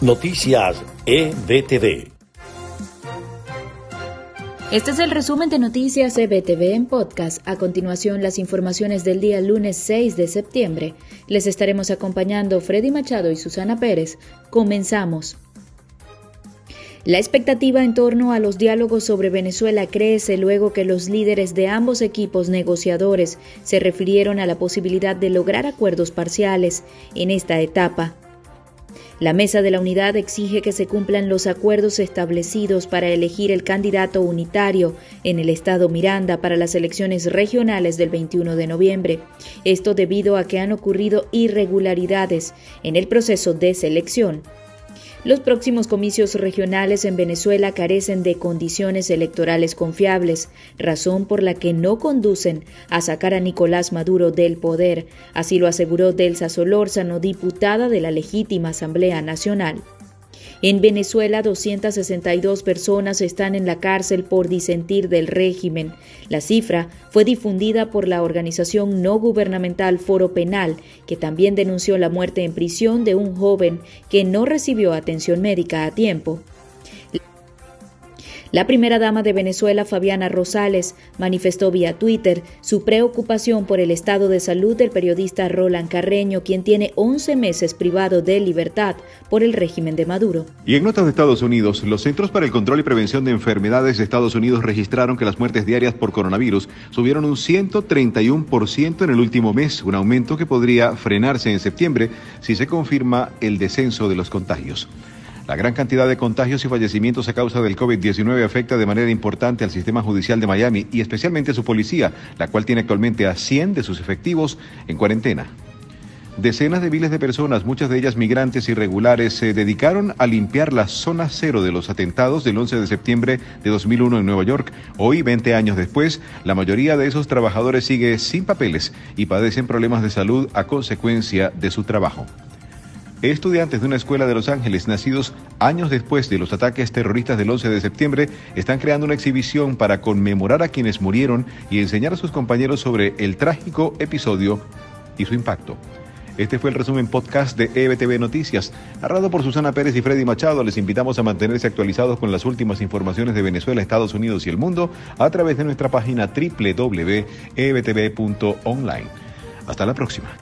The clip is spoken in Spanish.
Noticias EBTV. Este es el resumen de Noticias EBTV en podcast. A continuación, las informaciones del día lunes 6 de septiembre. Les estaremos acompañando Freddy Machado y Susana Pérez. Comenzamos. La expectativa en torno a los diálogos sobre Venezuela crece luego que los líderes de ambos equipos negociadores se refirieron a la posibilidad de lograr acuerdos parciales en esta etapa. La Mesa de la Unidad exige que se cumplan los acuerdos establecidos para elegir el candidato unitario en el estado Miranda para las elecciones regionales del 21 de noviembre. Esto debido a que han ocurrido irregularidades en el proceso de selección. Los próximos comicios regionales en Venezuela carecen de condiciones electorales confiables, razón por la que no conducen a sacar a Nicolás Maduro del poder, así lo aseguró Delsa Solórzano, diputada de la legítima Asamblea Nacional. En Venezuela, 262 personas están en la cárcel por disentir del régimen. La cifra fue difundida por la organización no gubernamental Foro Penal, que también denunció la muerte en prisión de un joven que no recibió atención médica a tiempo. La primera dama de Venezuela, Fabiana Rosales, manifestó vía Twitter su preocupación por el estado de salud del periodista Roland Carreño, quien tiene 11 meses privado de libertad por el régimen de Maduro. Y en notas de Estados Unidos, los Centros para el Control y Prevención de Enfermedades de Estados Unidos registraron que las muertes diarias por coronavirus subieron un 131% en el último mes, un aumento que podría frenarse en septiembre si se confirma el descenso de los contagios. La gran cantidad de contagios y fallecimientos a causa del COVID-19 afecta de manera importante al sistema judicial de Miami y especialmente a su policía, la cual tiene actualmente a 100 de sus efectivos en cuarentena. Decenas de miles de personas, muchas de ellas migrantes irregulares, se dedicaron a limpiar la zona cero de los atentados del 11 de septiembre de 2001 en Nueva York. Hoy, 20 años después, la mayoría de esos trabajadores sigue sin papeles y padecen problemas de salud a consecuencia de su trabajo. Estudiantes de una escuela de Los Ángeles, nacidos años después de los ataques terroristas del 11 de septiembre, están creando una exhibición para conmemorar a quienes murieron y enseñar a sus compañeros sobre el trágico episodio y su impacto. Este fue el resumen podcast de EBTV Noticias, narrado por Susana Pérez y Freddy Machado. Les invitamos a mantenerse actualizados con las últimas informaciones de Venezuela, Estados Unidos y el mundo a través de nuestra página www.ebtv.online. Hasta la próxima.